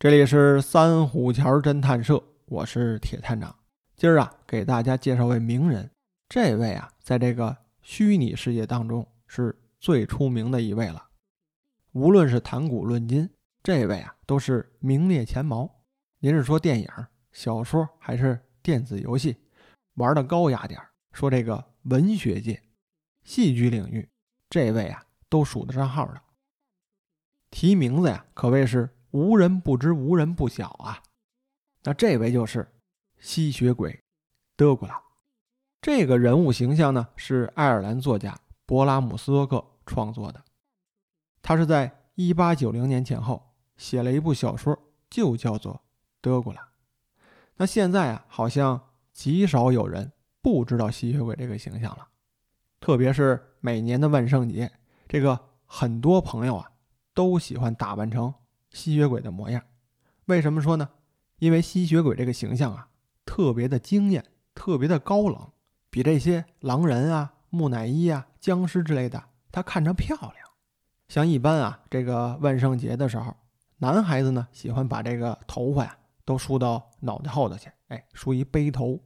这里是三虎桥侦探社，我是铁探长。今儿啊，给大家介绍位名人。这位啊，在这个虚拟世界当中是最出名的一位了。无论是谈古论今，这位啊都是名列前茅。您是说电影、小说还是电子游戏，玩的高雅点儿说这个文学界、戏剧领域，这位啊都数得上号的。提名字呀，可谓是。无人不知，无人不晓啊！那这位就是吸血鬼德古拉。这个人物形象呢，是爱尔兰作家勃拉姆斯托克创作的。他是在一八九零年前后写了一部小说，就叫做《德古拉》。那现在啊，好像极少有人不知道吸血鬼这个形象了。特别是每年的万圣节，这个很多朋友啊，都喜欢打扮成。吸血鬼的模样，为什么说呢？因为吸血鬼这个形象啊，特别的惊艳，特别的高冷，比这些狼人啊、木乃伊啊、僵尸之类的，他看着漂亮。像一般啊，这个万圣节的时候，男孩子呢喜欢把这个头发呀都梳到脑袋后头去，哎，梳一背头，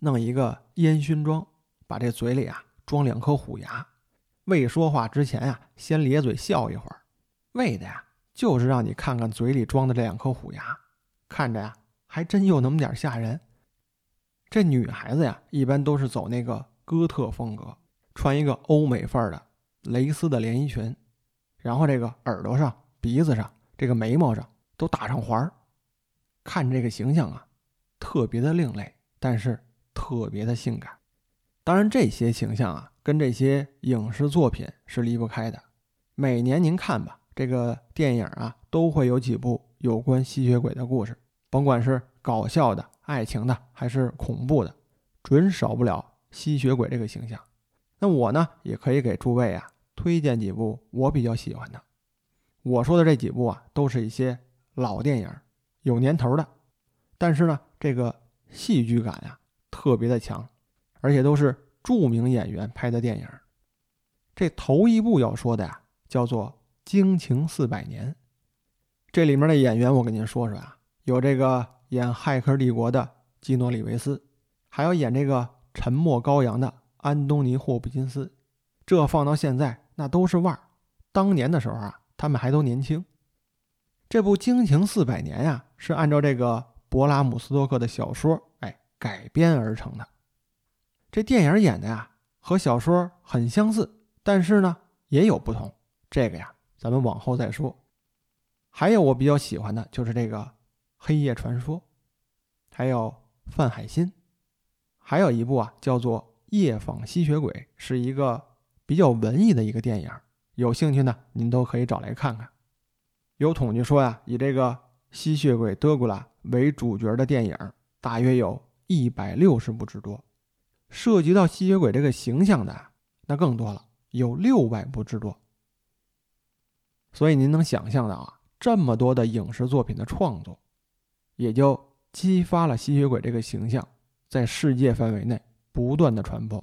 弄一个烟熏妆，把这嘴里啊装两颗虎牙，未说话之前啊，先咧嘴笑一会儿，为的呀。就是让你看看嘴里装的这两颗虎牙，看着呀，还真有那么点吓人。这女孩子呀，一般都是走那个哥特风格，穿一个欧美范儿的蕾丝的连衣裙，然后这个耳朵上、鼻子上、这个眉毛上都打上环儿，看这个形象啊，特别的另类，但是特别的性感。当然，这些形象啊，跟这些影视作品是离不开的。每年您看吧。这个电影啊，都会有几部有关吸血鬼的故事，甭管是搞笑的、爱情的，还是恐怖的，准少不了吸血鬼这个形象。那我呢，也可以给诸位啊推荐几部我比较喜欢的。我说的这几部啊，都是一些老电影，有年头的，但是呢，这个戏剧感呀特别的强，而且都是著名演员拍的电影。这头一部要说的呀，叫做。惊情四百年，这里面的演员我跟您说说啊，有这个演《骇客帝国》的基诺里维斯，还有演这个《沉默羔羊》的安东尼霍普金斯。这放到现在那都是腕儿，当年的时候啊，他们还都年轻。这部《惊情四百年》呀，是按照这个勃拉姆斯托克的小说哎改编而成的。这电影演的呀和小说很相似，但是呢也有不同。这个呀。咱们往后再说。还有我比较喜欢的就是这个《黑夜传说》，还有范海辛，还有一部啊叫做《夜访吸血鬼》，是一个比较文艺的一个电影。有兴趣呢，您都可以找来看看。有统计说呀，以这个吸血鬼德古拉为主角的电影大约有一百六十部之多，涉及到吸血鬼这个形象的那更多了，有六百部之多。所以您能想象到啊，这么多的影视作品的创作，也就激发了吸血鬼这个形象在世界范围内不断的传播。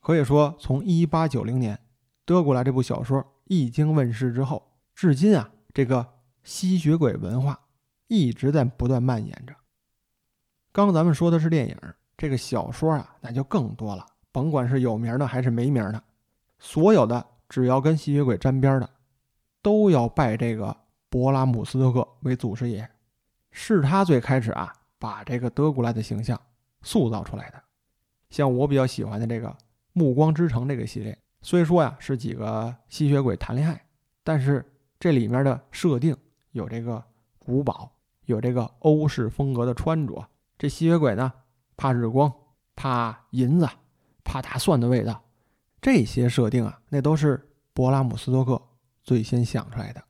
可以说，从一八九零年《德古拉》这部小说一经问世之后，至今啊，这个吸血鬼文化一直在不断蔓延着。刚咱们说的是电影，这个小说啊，那就更多了。甭管是有名的还是没名的，所有的只要跟吸血鬼沾边的。都要拜这个勃拉姆斯特克为祖师爷，是他最开始啊把这个德古拉的形象塑造出来的。像我比较喜欢的这个《暮光之城》这个系列，虽说呀是几个吸血鬼谈恋爱，但是这里面的设定有这个古堡，有这个欧式风格的穿着。这吸血鬼呢怕日光，怕银子，怕大蒜的味道，这些设定啊，那都是勃拉姆斯托克。最先想出来的，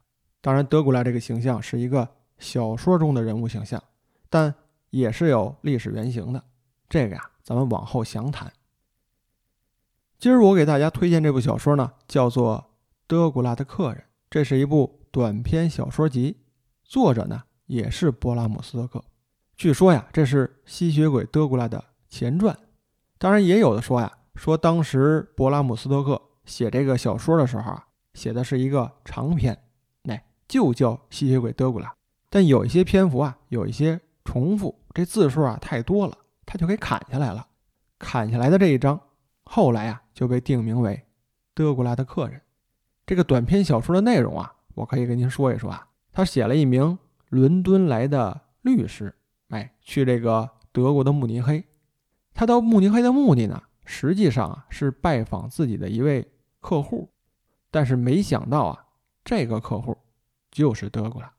当然，德古拉这个形象是一个小说中的人物形象，但也是有历史原型的。这个呀，咱们往后详谈。今儿我给大家推荐这部小说呢，叫做《德古拉的客人》，这是一部短篇小说集，作者呢也是勃拉姆斯托克。据说呀，这是吸血鬼德古拉的前传。当然，也有的说呀，说当时勃拉姆斯托克写这个小说的时候啊。写的是一个长篇，哎，就叫《吸血鬼德古拉》，但有一些篇幅啊，有一些重复，这字数啊太多了，他就给砍下来了。砍下来的这一章，后来啊就被定名为《德古拉的客人》。这个短篇小说的内容啊，我可以跟您说一说啊。他写了一名伦敦来的律师，哎，去这个德国的慕尼黑。他到慕尼黑的目的呢，实际上啊是拜访自己的一位客户，但是没想到啊，这个客户就是德古拉。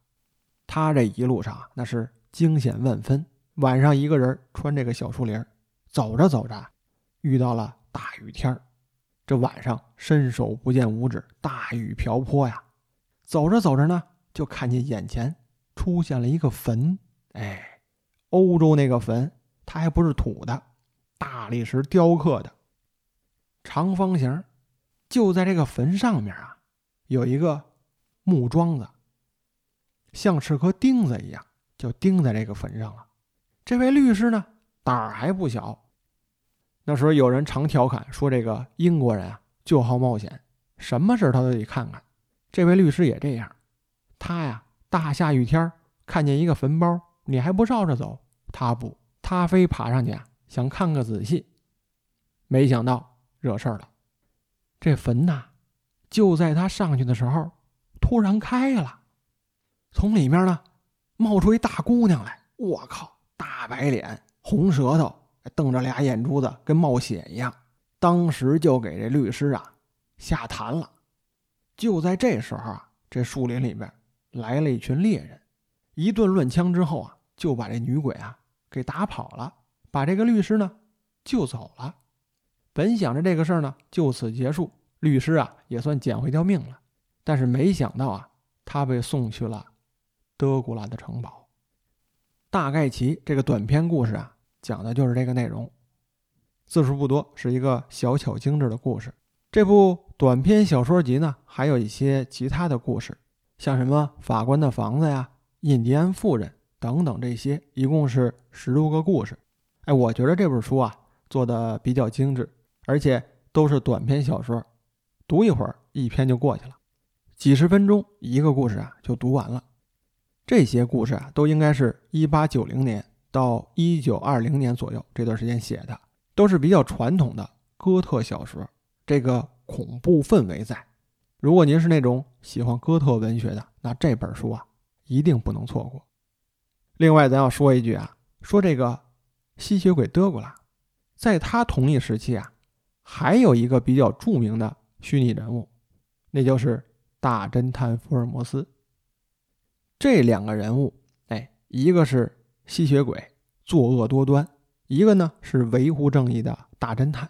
他这一路上啊，那是惊险万分。晚上一个人穿这个小树林，走着走着，遇到了大雨天这晚上伸手不见五指，大雨瓢泼呀。走着走着呢，就看见眼前出现了一个坟。哎，欧洲那个坟，它还不是土的。大理石雕刻的长方形，就在这个坟上面啊，有一个木桩子，像是颗钉子一样，就钉在这个坟上了。这位律师呢，胆儿还不小。那时候有人常调侃说，这个英国人啊，就好冒险，什么事他都得看看。这位律师也这样，他呀，大下雨天看见一个坟包，你还不绕着走？他不，他非爬上去啊。想看个仔细，没想到惹事儿了。这坟呐，就在他上去的时候，突然开了，从里面呢冒出一大姑娘来。我靠，大白脸，红舌头，瞪着俩眼珠子，跟冒血一样。当时就给这律师啊吓瘫了。就在这时候啊，这树林里边来了一群猎人，一顿乱枪之后啊，就把这女鬼啊给打跑了。把这个律师呢救走了，本想着这个事儿呢就此结束，律师啊也算捡回条命了。但是没想到啊，他被送去了德古拉的城堡。大概其这个短篇故事啊，讲的就是这个内容，字数不多，是一个小巧精致的故事。这部短篇小说集呢，还有一些其他的故事，像什么法官的房子呀、印第安妇人等等，这些一共是十多个故事。哎，我觉得这本书啊做的比较精致，而且都是短篇小说，读一会儿一篇就过去了，几十分钟一个故事啊就读完了。这些故事啊都应该是一八九零年到一九二零年左右这段时间写的，都是比较传统的哥特小说，这个恐怖氛围在。如果您是那种喜欢哥特文学的，那这本书啊一定不能错过。另外，咱要说一句啊，说这个。吸血鬼德古拉，在他同一时期啊，还有一个比较著名的虚拟人物，那就是大侦探福尔摩斯。这两个人物，哎，一个是吸血鬼，作恶多端；一个呢是维护正义的大侦探。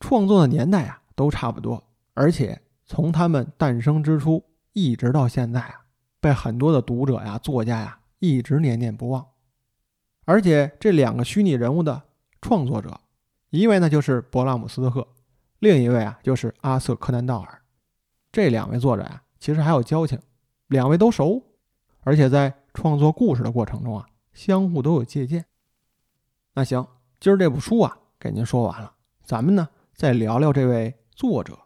创作的年代啊都差不多，而且从他们诞生之初一直到现在啊，被很多的读者呀、作家呀一直念念不忘。而且这两个虚拟人物的创作者，一位呢就是勃拉姆斯特克，另一位啊就是阿瑟柯南道尔。这两位作者呀，其实还有交情，两位都熟，而且在创作故事的过程中啊，相互都有借鉴。那行，今儿这部书啊，给您说完了，咱们呢再聊聊这位作者。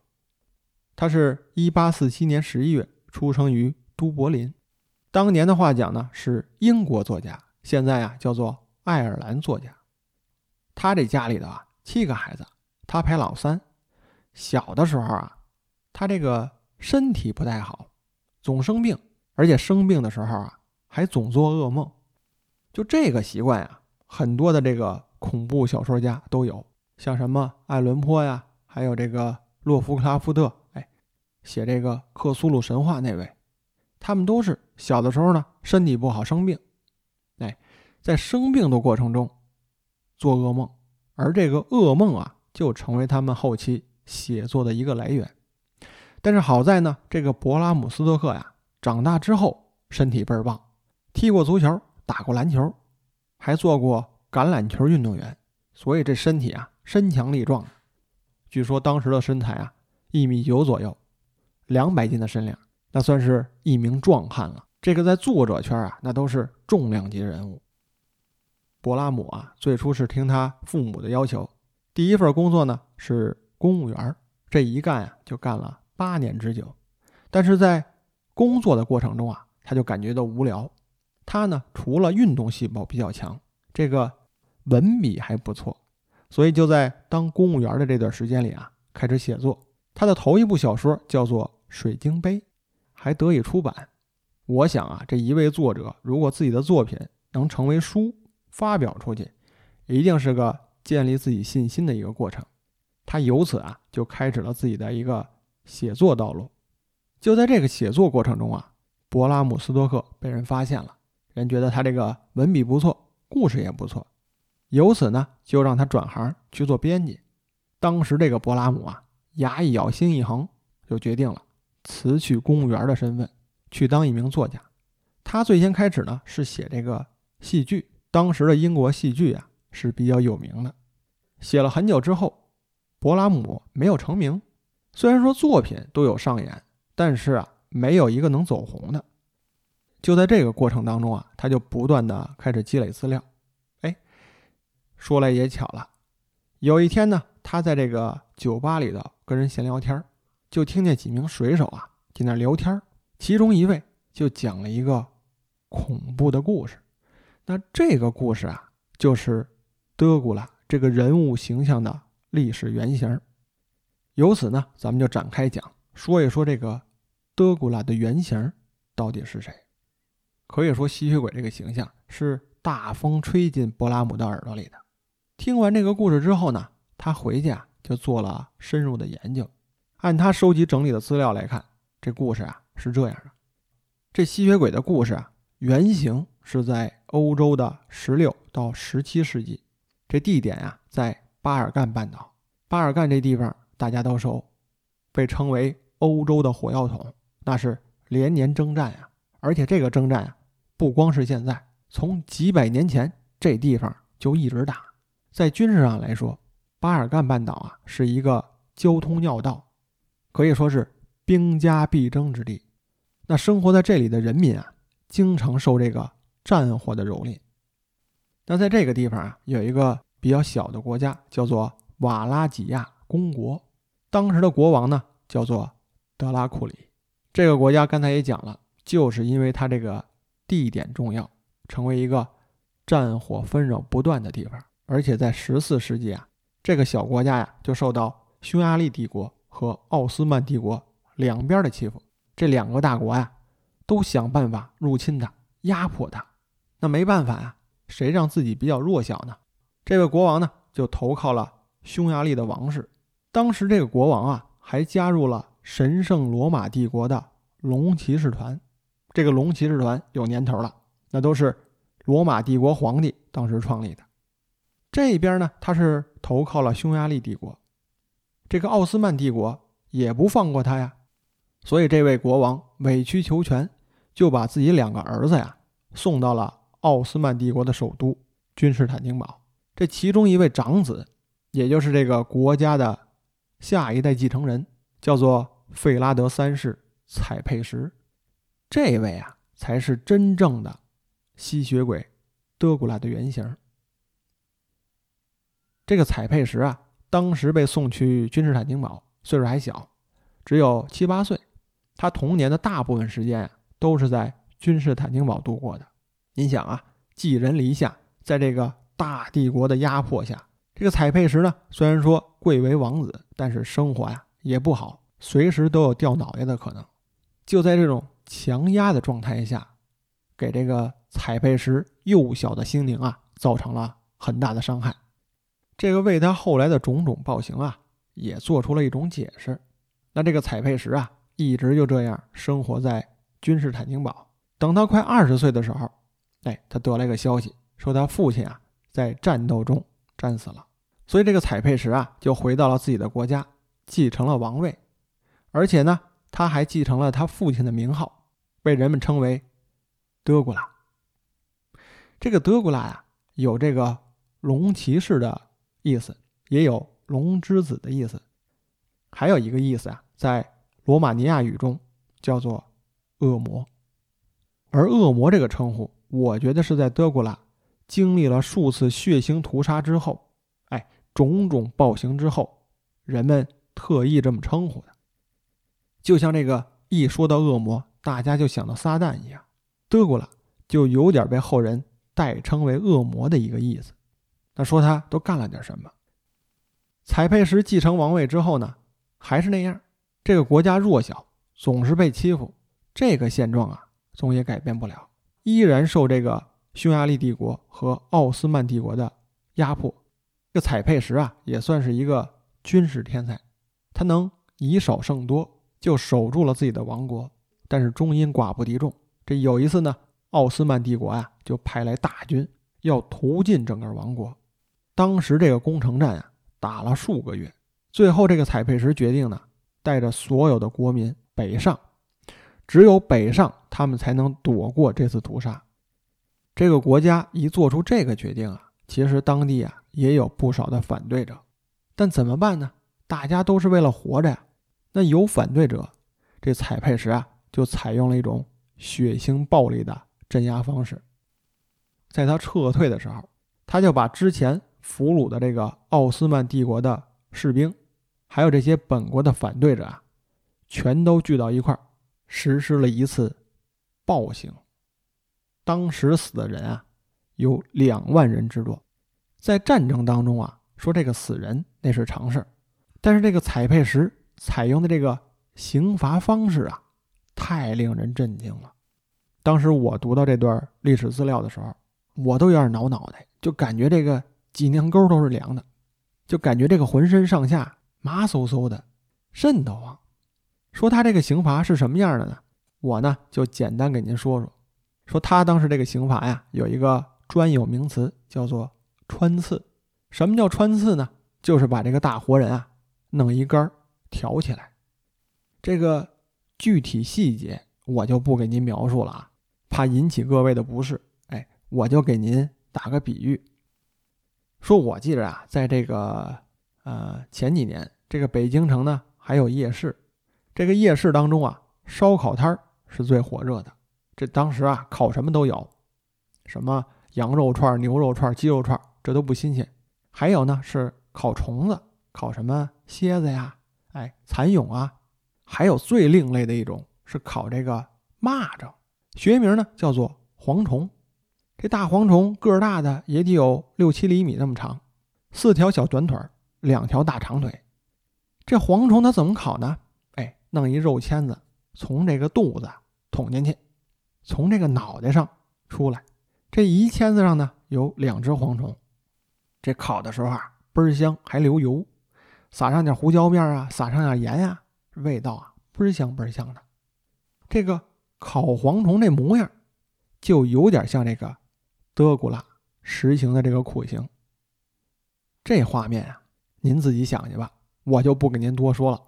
他是一八四七年十一月出生于都柏林，当年的话讲呢是英国作家。现在啊，叫做爱尔兰作家。他这家里的啊，七个孩子，他排老三。小的时候啊，他这个身体不太好，总生病，而且生病的时候啊，还总做噩梦。就这个习惯呀，很多的这个恐怖小说家都有，像什么爱伦坡呀，还有这个洛夫克拉夫特，哎，写这个克苏鲁神话那位，他们都是小的时候呢，身体不好生病。哎在生病的过程中做噩梦，而这个噩梦啊，就成为他们后期写作的一个来源。但是好在呢，这个勃拉姆斯托克呀，长大之后身体倍儿棒，踢过足球，打过篮球，还做过橄榄球运动员，所以这身体啊身强力壮。据说当时的身材啊一米九左右，两百斤的身量，那算是一名壮汉了。这个在作者圈啊，那都是重量级人物。博拉姆啊，最初是听他父母的要求，第一份工作呢是公务员，这一干啊就干了八年之久。但是在工作的过程中啊，他就感觉到无聊，他呢除了运动细胞比较强，这个文笔还不错，所以就在当公务员的这段时间里啊，开始写作。他的头一部小说叫做《水晶杯》，还得以出版。我想啊，这一位作者如果自己的作品能成为书发表出去，一定是个建立自己信心的一个过程。他由此啊，就开始了自己的一个写作道路。就在这个写作过程中啊，勃拉姆斯多克被人发现了，人觉得他这个文笔不错，故事也不错，由此呢，就让他转行去做编辑。当时这个勃拉姆啊。牙一咬，心一横，就决定了辞去公务员的身份，去当一名作家。他最先开始呢是写这个戏剧，当时的英国戏剧啊是比较有名的。写了很久之后，勃拉姆没有成名。虽然说作品都有上演，但是啊没有一个能走红的。就在这个过程当中啊，他就不断的开始积累资料。哎，说来也巧了，有一天呢，他在这个酒吧里头。跟人闲聊天就听见几名水手啊在那聊天其中一位就讲了一个恐怖的故事。那这个故事啊，就是德古拉这个人物形象的历史原型。由此呢，咱们就展开讲，说一说这个德古拉的原型到底是谁。可以说，吸血鬼这个形象是大风吹进勃拉姆的耳朵里的。听完这个故事之后呢，他回去啊。就做了深入的研究，按他收集整理的资料来看，这故事啊是这样的：这吸血鬼的故事啊，原型是在欧洲的十六到十七世纪，这地点呀在巴尔干半岛。巴尔干这地方大家都熟，被称为欧洲的火药桶，那是连年征战呀。而且这个征战啊，不光是现在，从几百年前这地方就一直打。在军事上来说，巴尔干半岛啊，是一个交通要道，可以说是兵家必争之地。那生活在这里的人民啊，经常受这个战火的蹂躏。那在这个地方啊，有一个比较小的国家，叫做瓦拉几亚公国。当时的国王呢，叫做德拉库里。这个国家刚才也讲了，就是因为它这个地点重要，成为一个战火纷扰不断的地方。而且在十四世纪啊。这个小国家呀，就受到匈牙利帝国和奥斯曼帝国两边的欺负。这两个大国呀，都想办法入侵它，压迫它。那没办法呀，谁让自己比较弱小呢？这位国王呢，就投靠了匈牙利的王室。当时这个国王啊，还加入了神圣罗马帝国的龙骑士团。这个龙骑士团有年头了，那都是罗马帝国皇帝当时创立的。这边呢，他是投靠了匈牙利帝国，这个奥斯曼帝国也不放过他呀，所以这位国王委曲求全，就把自己两个儿子呀送到了奥斯曼帝国的首都君士坦丁堡。这其中一位长子，也就是这个国家的下一代继承人，叫做费拉德三世采佩什，这位啊才是真正的吸血鬼德古拉的原型。这个采佩什啊，当时被送去君士坦丁堡，岁数还小，只有七八岁。他童年的大部分时间啊，都是在君士坦丁堡度过的。您想啊，寄人篱下，在这个大帝国的压迫下，这个采佩什呢，虽然说贵为王子，但是生活呀也不好，随时都有掉脑袋的可能。就在这种强压的状态下，给这个采佩什幼小的心灵啊，造成了很大的伤害。这个为他后来的种种暴行啊，也做出了一种解释。那这个采佩什啊，一直就这样生活在君士坦丁堡。等他快二十岁的时候，哎，他得来个消息，说他父亲啊在战斗中战死了。所以这个采佩什啊，就回到了自己的国家，继承了王位，而且呢，他还继承了他父亲的名号，被人们称为德古拉。这个德古拉呀，有这个龙骑士的。意思也有龙之子的意思，还有一个意思啊，在罗马尼亚语中叫做恶魔。而恶魔这个称呼，我觉得是在德古拉经历了数次血腥屠杀之后，哎，种种暴行之后，人们特意这么称呼的。就像这个一说到恶魔，大家就想到撒旦一样，德古拉就有点被后人代称为恶魔的一个意思。那说他都干了点什么？采佩什继承王位之后呢，还是那样，这个国家弱小，总是被欺负，这个现状啊，总也改变不了，依然受这个匈牙利帝国和奥斯曼帝国的压迫。这采佩什啊，也算是一个军事天才，他能以少胜多，就守住了自己的王国。但是终因寡不敌众，这有一次呢，奥斯曼帝国呀，就派来大军要屠尽整个王国。当时这个攻城战啊，打了数个月，最后这个采佩什决定呢，带着所有的国民北上，只有北上，他们才能躲过这次屠杀。这个国家一做出这个决定啊，其实当地啊也有不少的反对者，但怎么办呢？大家都是为了活着呀。那有反对者，这采佩什啊，就采用了一种血腥暴力的镇压方式。在他撤退的时候，他就把之前。俘虏的这个奥斯曼帝国的士兵，还有这些本国的反对者啊，全都聚到一块儿，实施了一次暴行。当时死的人啊，有两万人之多。在战争当中啊，说这个死人那是常事儿，但是这个采配时采用的这个刑罚方式啊，太令人震惊了。当时我读到这段历史资料的时候，我都有点挠脑袋，就感觉这个。脊梁沟都是凉的，就感觉这个浑身上下麻嗖嗖的，瘆得慌。说他这个刑罚是什么样的呢？我呢就简单给您说说。说他当时这个刑罚呀，有一个专有名词叫做穿刺。什么叫穿刺呢？就是把这个大活人啊弄一杆挑起来。这个具体细节我就不给您描述了啊，怕引起各位的不适。哎，我就给您打个比喻。说，我记着啊，在这个呃前几年，这个北京城呢还有夜市，这个夜市当中啊，烧烤摊儿是最火热的。这当时啊，烤什么都有，什么羊肉串、牛肉串、鸡肉串，这都不新鲜。还有呢是烤虫子，烤什么蝎子呀，哎，蚕蛹啊。还有最另类的一种是烤这个蚂蚱，学名呢叫做蝗虫。这大蝗虫个儿大的也得有六七厘米那么长，四条小短腿，两条大长腿。这蝗虫它怎么烤呢？弄一肉签子从这个肚子捅进去，从这个脑袋上出来。这一签子上呢有两只蝗虫。这烤的时候啊倍儿香，还流油，撒上点胡椒面啊，撒上点盐呀，味道啊倍儿香倍儿香的。这个烤蝗虫这模样，就有点像这个。德古拉实行的这个酷刑，这画面啊，您自己想去吧，我就不给您多说了。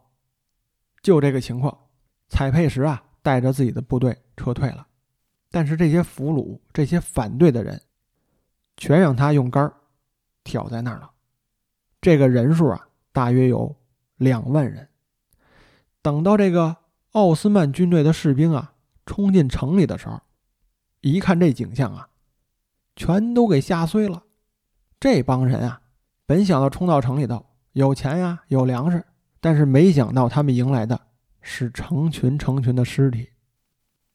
就这个情况，采佩什啊带着自己的部队撤退了，但是这些俘虏、这些反对的人，全让他用杆挑在那儿了。这个人数啊，大约有两万人。等到这个奥斯曼军队的士兵啊冲进城里的时候，一看这景象啊。全都给吓碎了。这帮人啊，本想到冲到城里头有钱呀，有粮食，但是没想到他们迎来的是成群成群的尸体。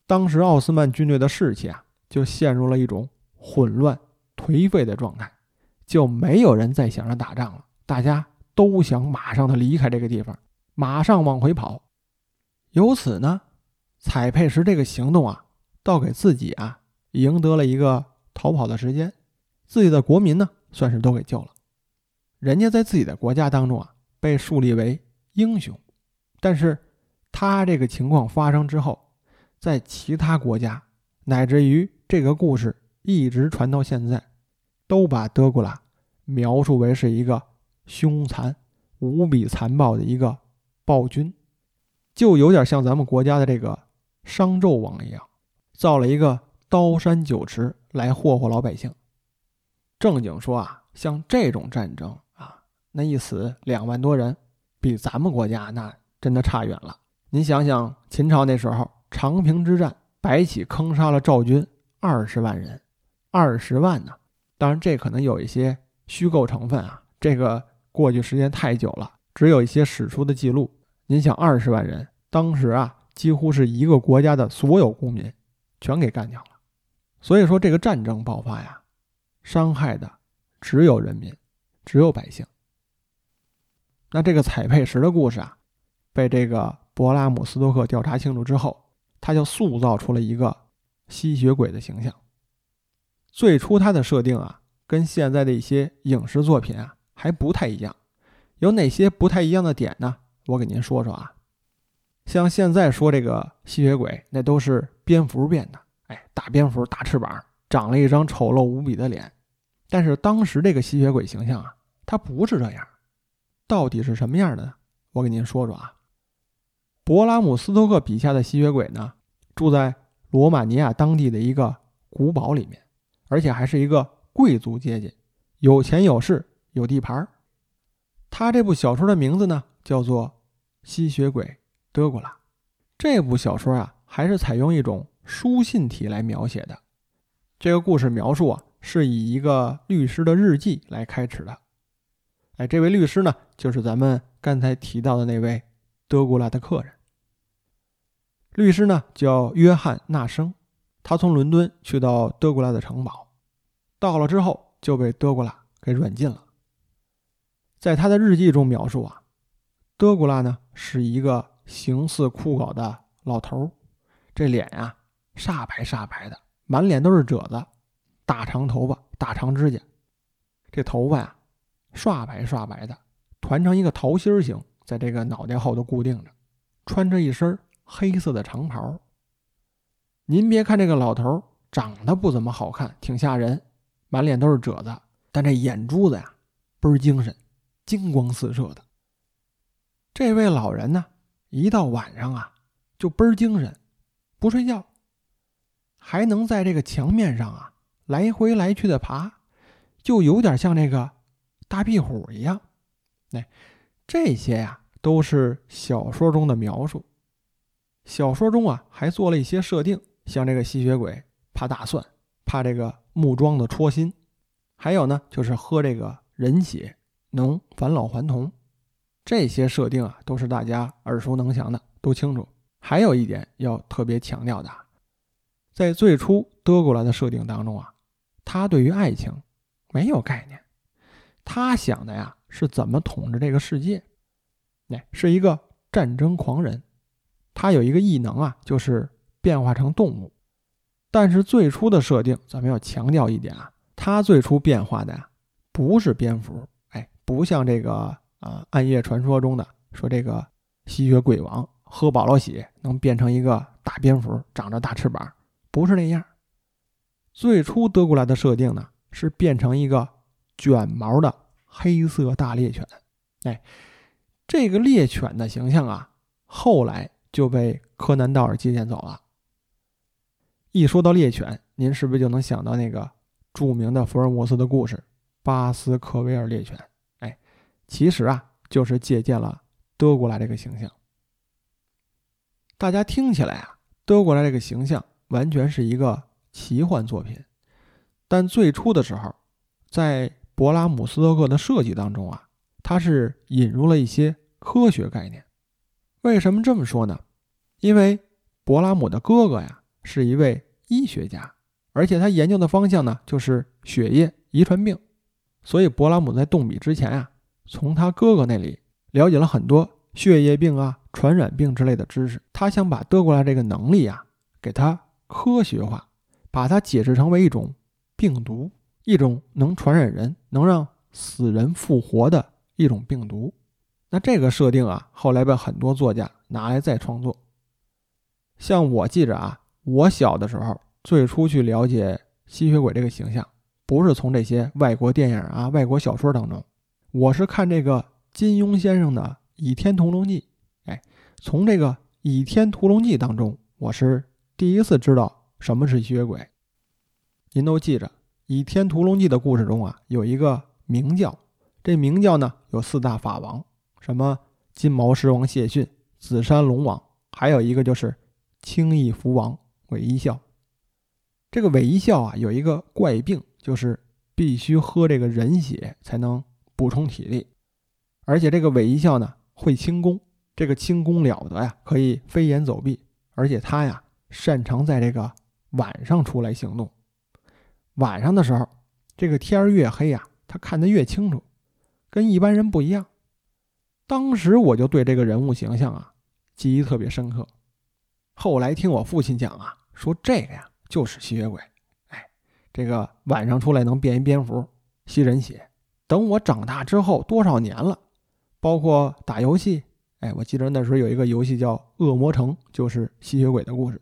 当时奥斯曼军队的士气啊，就陷入了一种混乱、颓废的状态，就没有人再想着打仗了。大家都想马上的离开这个地方，马上往回跑。由此呢，采佩什这个行动啊，倒给自己啊赢得了一个。逃跑的时间，自己的国民呢，算是都给救了。人家在自己的国家当中啊，被树立为英雄，但是他这个情况发生之后，在其他国家，乃至于这个故事一直传到现在，都把德古拉描述为是一个凶残、无比残暴的一个暴君，就有点像咱们国家的这个商纣王一样，造了一个刀山酒池。来霍霍老百姓。正经说啊，像这种战争啊，那一死两万多人，比咱们国家那真的差远了。您想想，秦朝那时候长平之战，白起坑杀了赵军二十万人，二十万呢。当然，这可能有一些虚构成分啊。这个过去时间太久了，只有一些史书的记录。您想，二十万人，当时啊，几乎是一个国家的所有公民，全给干掉了。所以说这个战争爆发呀，伤害的只有人民，只有百姓。那这个彩佩石的故事啊，被这个勃拉姆斯托克调查清楚之后，他就塑造出了一个吸血鬼的形象。最初他的设定啊，跟现在的一些影视作品啊还不太一样。有哪些不太一样的点呢？我给您说说啊。像现在说这个吸血鬼，那都是蝙蝠变的，哎，大蝙蝠、大翅膀，长了一张丑陋无比的脸。但是当时这个吸血鬼形象啊，它不是这样。到底是什么样的呢？我给您说说啊。勃拉姆斯托克笔下的吸血鬼呢，住在罗马尼亚当地的一个古堡里面，而且还是一个贵族阶级，有钱有势有地盘。他这部小说的名字呢，叫做《吸血鬼德古拉》。这部小说啊，还是采用一种书信体来描写的。这个故事描述啊，是以一个律师的日记来开始的。哎，这位律师呢，就是咱们刚才提到的那位德古拉的客人。律师呢叫约翰·纳生，他从伦敦去到德古拉的城堡，到了之后就被德古拉给软禁了。在他的日记中描述啊，德古拉呢是一个形似枯槁的老头这脸呀煞白煞白的，满脸都是褶子，大长头发，大长指甲，这头发呀。刷白刷白的，团成一个桃心形，在这个脑袋后头固定着，穿着一身黑色的长袍。您别看这个老头长得不怎么好看，挺吓人，满脸都是褶子，但这眼珠子呀倍儿精神，金光四射的。这位老人呢，一到晚上啊就倍儿精神，不睡觉，还能在这个墙面上啊来回来去的爬，就有点像那个。大壁虎一样，哎，这些呀都是小说中的描述。小说中啊还做了一些设定，像这个吸血鬼怕大蒜，怕这个木桩的戳心，还有呢就是喝这个人血能返老还童。这些设定啊都是大家耳熟能详的，都清楚。还有一点要特别强调的，在最初德古拉的设定当中啊，他对于爱情没有概念。他想的呀是怎么统治这个世界，那，是一个战争狂人。他有一个异能啊，就是变化成动物。但是最初的设定，咱们要强调一点啊，他最初变化的呀不是蝙蝠，哎，不像这个啊《暗夜传说》中的说这个吸血鬼王喝饱了血能变成一个大蝙蝠，长着大翅膀，不是那样。最初德古拉的设定呢是变成一个。卷毛的黑色大猎犬，哎，这个猎犬的形象啊，后来就被柯南道尔借鉴走了。一说到猎犬，您是不是就能想到那个著名的福尔摩斯的故事——巴斯克维尔猎犬？哎，其实啊，就是借鉴了德古拉这个形象。大家听起来啊，德古拉这个形象完全是一个奇幻作品，但最初的时候，在勃拉姆斯托克的设计当中啊，他是引入了一些科学概念。为什么这么说呢？因为勃拉姆的哥哥呀是一位医学家，而且他研究的方向呢就是血液遗传病，所以勃拉姆在动笔之前啊，从他哥哥那里了解了很多血液病啊、传染病之类的知识。他想把德古拉这个能力啊，给他科学化，把它解释成为一种病毒。一种能传染人、能让死人复活的一种病毒，那这个设定啊，后来被很多作家拿来再创作。像我记着啊，我小的时候最初去了解吸血鬼这个形象，不是从这些外国电影啊、外国小说当中，我是看这个金庸先生的《倚天屠龙记》。哎，从这个《倚天屠龙记》当中，我是第一次知道什么是吸血鬼。您都记着。《倚天屠龙记》的故事中啊，有一个明教，这明教呢有四大法王，什么金毛狮王谢逊、紫山龙王，还有一个就是青翼蝠王韦一笑。这个韦一笑啊有一个怪病，就是必须喝这个人血才能补充体力，而且这个韦一笑呢会轻功，这个轻功了得呀，可以飞檐走壁，而且他呀擅长在这个晚上出来行动。晚上的时候，这个天越黑呀，他看得越清楚，跟一般人不一样。当时我就对这个人物形象啊记忆特别深刻。后来听我父亲讲啊，说这个呀就是吸血鬼，哎，这个晚上出来能变一蝙蝠吸人血。等我长大之后多少年了，包括打游戏，哎，我记得那时候有一个游戏叫《恶魔城》，就是吸血鬼的故事。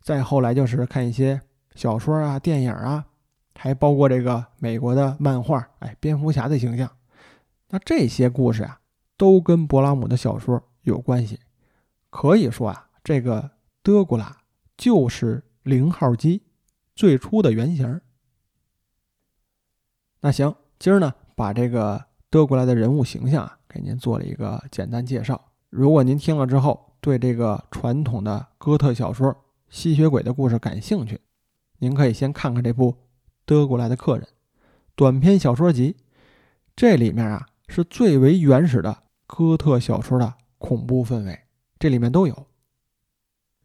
再后来就是看一些小说啊、电影啊，还包括这个美国的漫画，哎，蝙蝠侠的形象。那这些故事啊，都跟勃拉姆的小说有关系。可以说啊，这个德古拉就是零号机最初的原型。那行，今儿呢，把这个德古拉的人物形象啊，给您做了一个简单介绍。如果您听了之后，对这个传统的哥特小说，吸血鬼的故事感兴趣，您可以先看看这部《德国来的客人》短篇小说集，这里面啊是最为原始的哥特小说的恐怖氛围，这里面都有。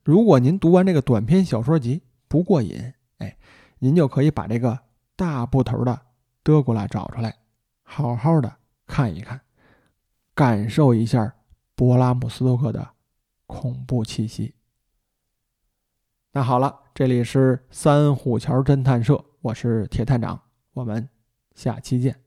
如果您读完这个短篇小说集不过瘾，哎，您就可以把这个大部头的《德古拉》找出来，好好的看一看，感受一下勃拉姆斯托克的恐怖气息。那好了，这里是三虎桥侦探社，我是铁探长，我们下期见。